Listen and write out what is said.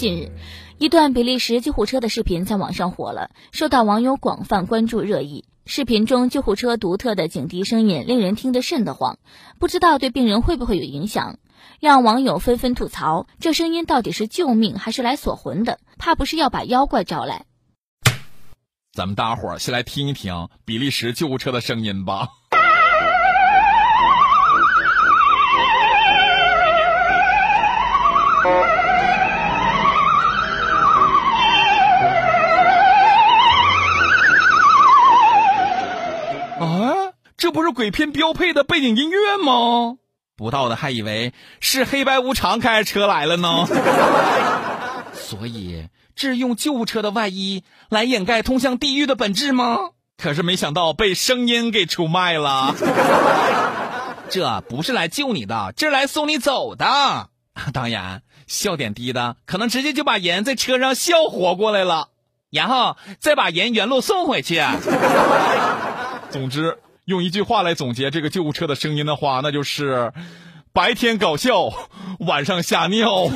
近日，一段比利时救护车的视频在网上火了，受到网友广泛关注热议。视频中救护车独特的警笛声音令人听得瘆得慌，不知道对病人会不会有影响，让网友纷纷吐槽：这声音到底是救命还是来锁魂的？怕不是要把妖怪招来？咱们大伙儿先来听一听比利时救护车的声音吧。这不是鬼片标配的背景音乐吗？不到的还以为是黑白无常开着车来了呢。所以，这用救护车的外衣来掩盖通向地狱的本质吗？可是没想到被声音给出卖了。这不是来救你的，这是来送你走的。当然，笑点低的可能直接就把盐在车上笑活过来了，然后再把盐原路送回去。总之，用一句话来总结这个救护车的声音的话，那就是：白天搞笑，晚上吓尿。